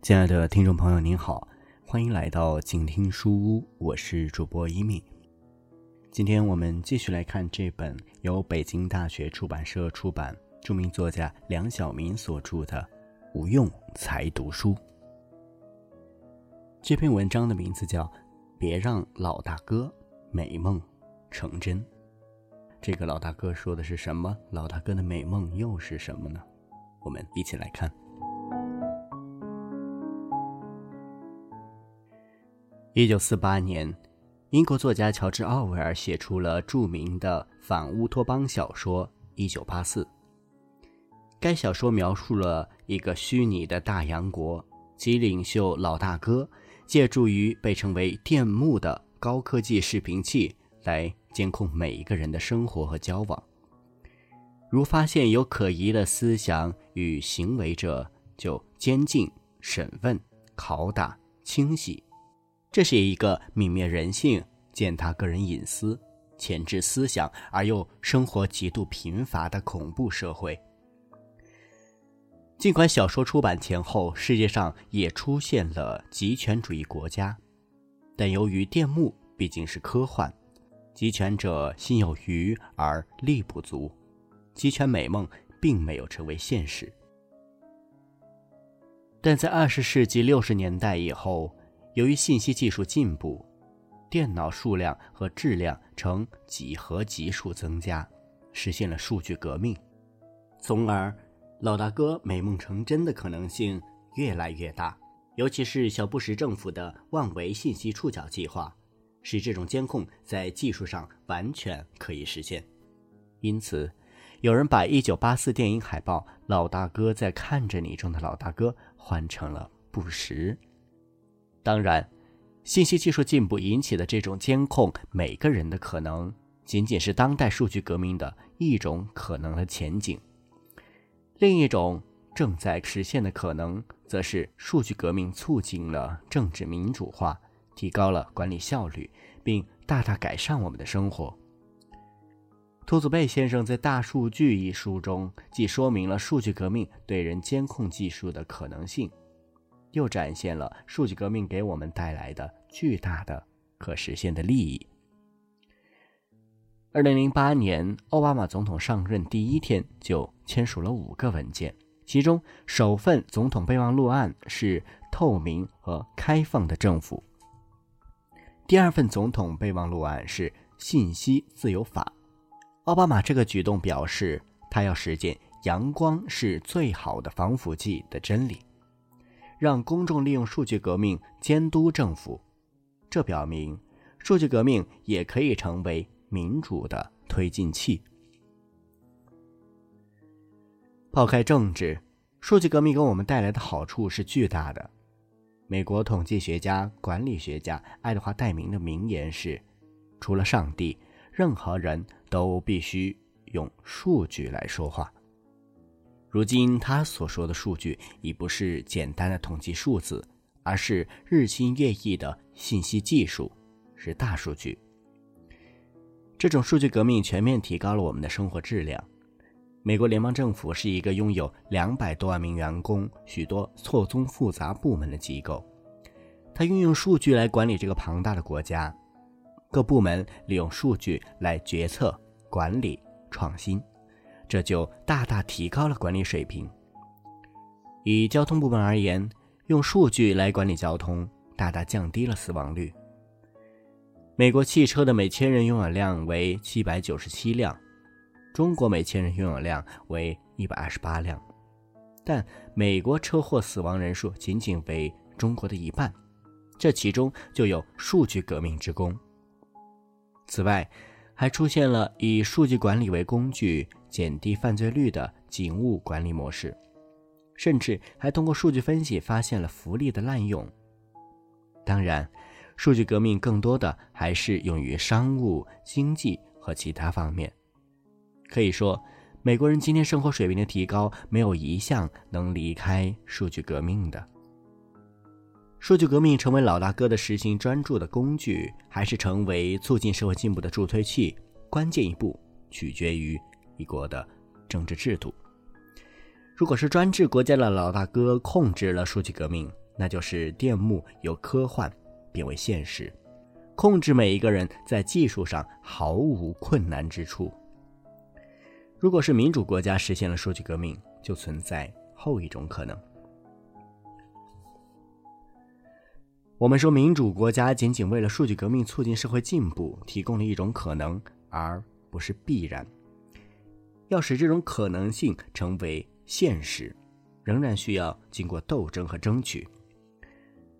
亲爱的听众朋友，您好，欢迎来到静听书屋，我是主播一米。今天我们继续来看这本由北京大学出版社出版、著名作家梁晓明所著的《无用才读书》。这篇文章的名字叫《别让老大哥美梦成真》。这个老大哥说的是什么？老大哥的美梦又是什么呢？我们一起来看。一九四八年，英国作家乔治·奥威尔写出了著名的反乌托邦小说《一九八四》。该小说描述了一个虚拟的大洋国，其领袖老大哥借助于被称为电幕的高科技视频器来监控每一个人的生活和交往。如发现有可疑的思想与行为者，就监禁、审问、拷打、清洗。这是一个泯灭人性、践踏个人隐私、钳制思想而又生活极度贫乏的恐怖社会。尽管小说出版前后，世界上也出现了极权主义国家，但由于电幕毕竟是科幻，集权者心有余而力不足，集权美梦并没有成为现实。但在二十世纪六十年代以后。由于信息技术进步，电脑数量和质量呈几何级数增加，实现了数据革命，从而老大哥美梦成真的可能性越来越大。尤其是小布什政府的万维信息触角计划，使这种监控在技术上完全可以实现。因此，有人把1984电影海报“老大哥在看着你”中的老大哥换成了布什。当然，信息技术进步引起的这种监控每个人的可能，仅仅是当代数据革命的一种可能的前景。另一种正在实现的可能，则是数据革命促进了政治民主化，提高了管理效率，并大大改善我们的生活。兔子贝先生在《大数据》一书中，既说明了数据革命对人监控技术的可能性。又展现了数据革命给我们带来的巨大的可实现的利益。二零零八年，奥巴马总统上任第一天就签署了五个文件，其中首份总统备忘录案是透明和开放的政府。第二份总统备忘录案是信息自由法。奥巴马这个举动表示，他要实践“阳光是最好的防腐剂”的真理。让公众利用数据革命监督政府，这表明数据革命也可以成为民主的推进器。抛开政治，数据革命给我们带来的好处是巨大的。美国统计学家、管理学家爱德华·戴明的名言是：“除了上帝，任何人都必须用数据来说话。”如今，他所说的数据已不是简单的统计数字，而是日新月异的信息技术，是大数据。这种数据革命全面提高了我们的生活质量。美国联邦政府是一个拥有两百多万名员工、许多错综复杂部门的机构，它运用数据来管理这个庞大的国家。各部门利用数据来决策、管理、创新。这就大大提高了管理水平。以交通部门而言，用数据来管理交通，大大降低了死亡率。美国汽车的每千人拥有量为七百九十七辆，中国每千人拥有量为一百二十八辆，但美国车祸死亡人数仅仅为中国的一半，这其中就有数据革命之功。此外，还出现了以数据管理为工具。减低犯罪率的警务管理模式，甚至还通过数据分析发现了福利的滥用。当然，数据革命更多的还是用于商务、经济和其他方面。可以说，美国人今天生活水平的提高，没有一项能离开数据革命的。数据革命成为老大哥的实行专注的工具，还是成为促进社会进步的助推器，关键一步取决于一国的政治制度。如果是专制国家的老大哥控制了数据革命，那就是电幕由科幻变为现实，控制每一个人在技术上毫无困难之处。如果是民主国家实现了数据革命，就存在后一种可能。我们说，民主国家仅仅为了数据革命促进社会进步提供了一种可能，而不是必然。要使这种可能性成为现实，仍然需要经过斗争和争取。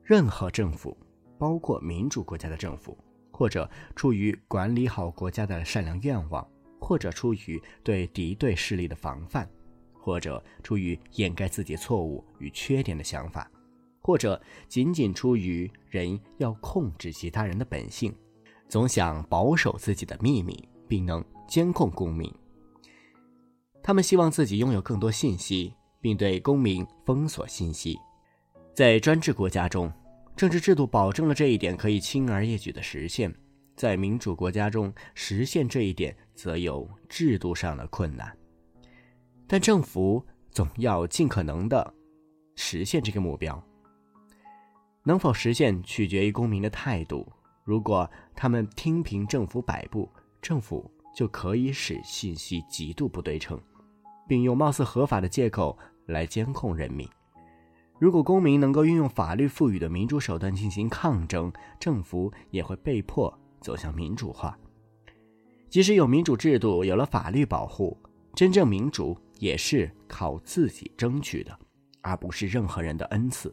任何政府，包括民主国家的政府，或者出于管理好国家的善良愿望，或者出于对敌对势力的防范，或者出于掩盖自己错误与缺点的想法。或者仅仅出于人要控制其他人的本性，总想保守自己的秘密，并能监控公民。他们希望自己拥有更多信息，并对公民封锁信息。在专制国家中，政治制度保证了这一点可以轻而易举的实现；在民主国家中，实现这一点则有制度上的困难。但政府总要尽可能地实现这个目标。能否实现取决于公民的态度。如果他们听凭政府摆布，政府就可以使信息极度不对称，并用貌似合法的借口来监控人民。如果公民能够运用法律赋予的民主手段进行抗争，政府也会被迫走向民主化。即使有民主制度，有了法律保护，真正民主也是靠自己争取的，而不是任何人的恩赐。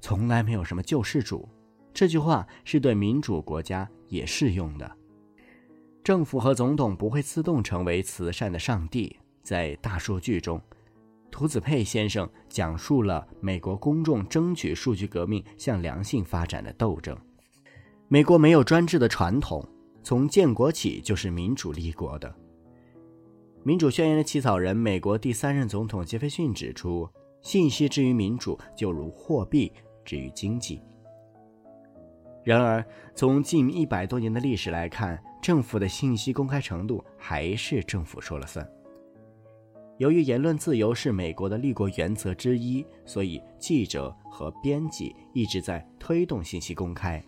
从来没有什么救世主，这句话是对民主国家也适用的。政府和总统不会自动成为慈善的上帝。在大数据中，涂子佩先生讲述了美国公众争取数据革命向良性发展的斗争。美国没有专制的传统，从建国起就是民主立国的。民主宣言的起草人、美国第三任总统杰斐逊指出：“信息之于民主，就如货币。”之于经济。然而，从近一百多年的历史来看，政府的信息公开程度还是政府说了算。由于言论自由是美国的立国原则之一，所以记者和编辑一直在推动信息公开。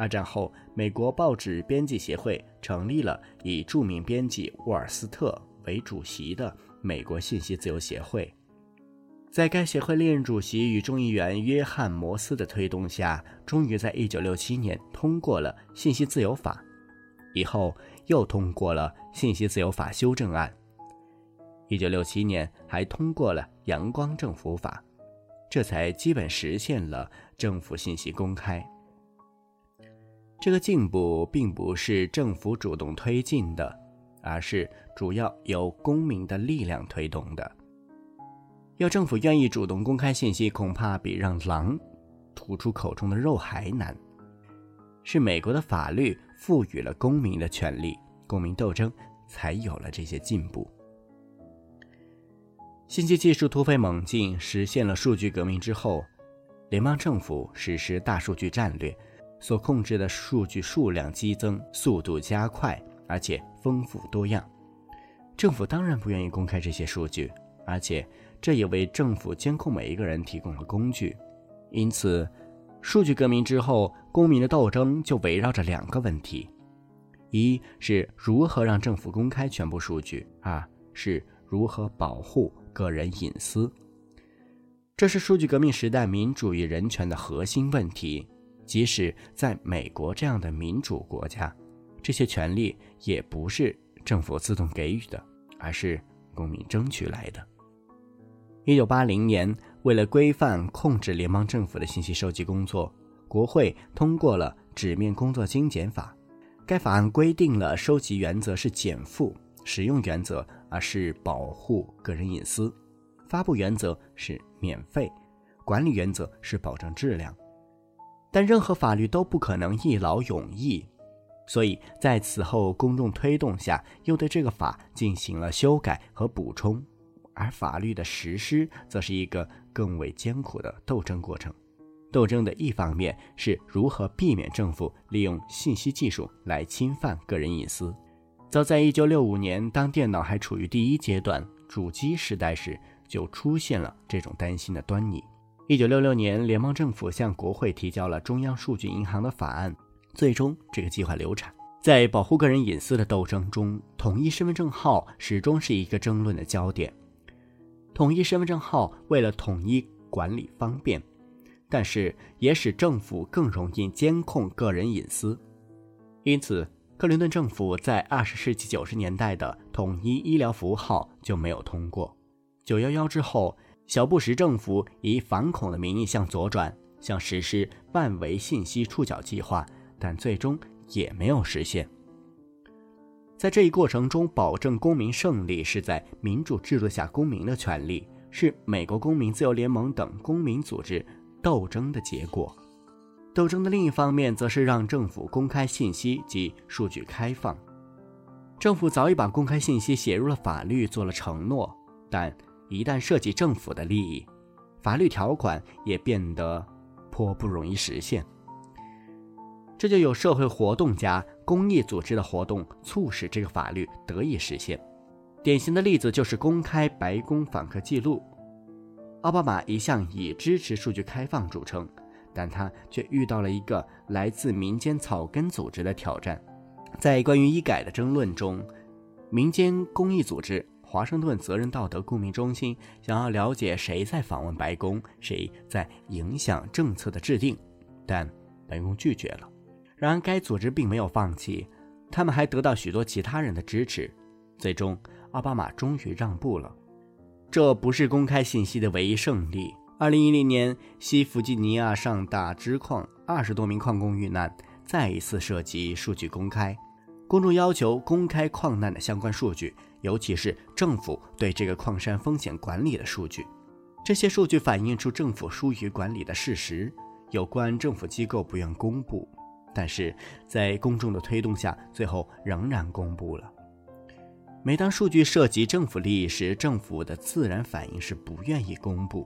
二战后，美国报纸编辑协会成立了以著名编辑沃尔斯特为主席的美国信息自由协会。在该协会历任主席与众议员约翰·摩斯的推动下，终于在1967年通过了《信息自由法》，以后又通过了《信息自由法修正案》，1967年还通过了《阳光政府法》，这才基本实现了政府信息公开。这个进步并不是政府主动推进的，而是主要由公民的力量推动的。要政府愿意主动公开信息，恐怕比让狼吐出口中的肉还难。是美国的法律赋予了公民的权利，公民斗争才有了这些进步。信息技术突飞猛进，实现了数据革命之后，联邦政府实施大数据战略，所控制的数据数量激增，速度加快，而且丰富多样。政府当然不愿意公开这些数据，而且。这也为政府监控每一个人提供了工具，因此，数据革命之后，公民的斗争就围绕着两个问题：一是如何让政府公开全部数据；二是如何保护个人隐私。这是数据革命时代民主与人权的核心问题。即使在美国这样的民主国家，这些权利也不是政府自动给予的，而是公民争取来的。一九八零年，为了规范控制联邦政府的信息收集工作，国会通过了《纸面工作精简法》。该法案规定了收集原则是减负，使用原则而是保护个人隐私，发布原则是免费，管理原则是保证质量。但任何法律都不可能一劳永逸，所以在此后公众推动下，又对这个法进行了修改和补充。而法律的实施则是一个更为艰苦的斗争过程，斗争的一方面是如何避免政府利用信息技术来侵犯个人隐私。早在1965年，当电脑还处于第一阶段主机时代时，就出现了这种担心的端倪。1966年，联邦政府向国会提交了中央数据银行的法案，最终这个计划流产。在保护个人隐私的斗争中，统一身份证号始终是一个争论的焦点。统一身份证号为了统一管理方便。但是也使政府更容易监控个人隐私，因此克林顿政府在二十世纪九十年代的统一医疗服务号就没有通过。九幺幺之后，小布什政府以反恐的名义向左转，想实施万维信息触角计划，但最终也没有实现。在这一过程中，保证公民胜利是在民主制度下公民的权利，是美国公民自由联盟等公民组织。斗争的结果，斗争的另一方面则是让政府公开信息及数据开放。政府早已把公开信息写入了法律，做了承诺，但一旦涉及政府的利益，法律条款也变得颇不容易实现。这就有社会活动家、公益组织的活动，促使这个法律得以实现。典型的例子就是公开白宫访客记录。奥巴马一向以支持数据开放著称，但他却遇到了一个来自民间草根组织的挑战。在关于医改的争论中，民间公益组织华盛顿责任道德公民中心想要了解谁在访问白宫，谁在影响政策的制定，但白宫拒绝了。然而，该组织并没有放弃，他们还得到许多其他人的支持。最终，奥巴马终于让步了。这不是公开信息的唯一胜利。二零一零年，西弗吉尼亚上大支矿二十多名矿工遇难，再一次涉及数据公开。公众要求公开矿难的相关数据，尤其是政府对这个矿山风险管理的数据。这些数据反映出政府疏于管理的事实，有关政府机构不愿公布，但是在公众的推动下，最后仍然公布了。每当数据涉及政府利益时，政府的自然反应是不愿意公布，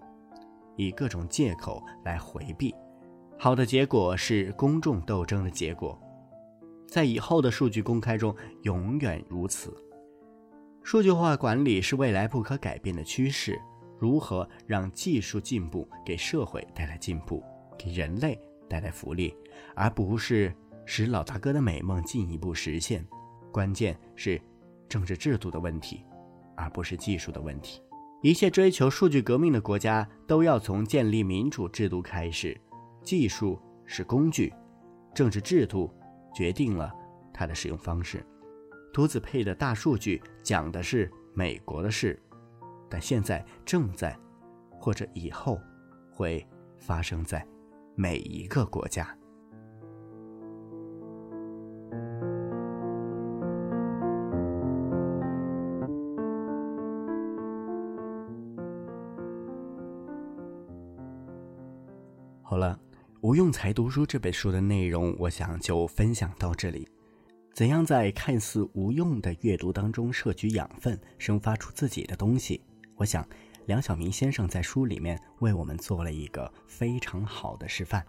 以各种借口来回避。好的结果是公众斗争的结果，在以后的数据公开中永远如此。数据化管理是未来不可改变的趋势。如何让技术进步给社会带来进步，给人类带来福利，而不是使老大哥的美梦进一步实现？关键是。政治制度的问题，而不是技术的问题。一切追求数据革命的国家都要从建立民主制度开始。技术是工具，政治制度决定了它的使用方式。图子配的大数据讲的是美国的事，但现在正在，或者以后会发生在每一个国家。无用才读书这本书的内容，我想就分享到这里。怎样在看似无用的阅读当中摄取养分，生发出自己的东西？我想，梁晓明先生在书里面为我们做了一个非常好的示范。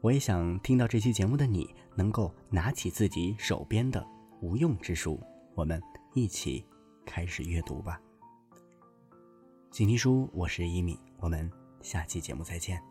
我也想听到这期节目的你，能够拿起自己手边的无用之书，我们一起开始阅读吧。请听书，我是一米，我们下期节目再见。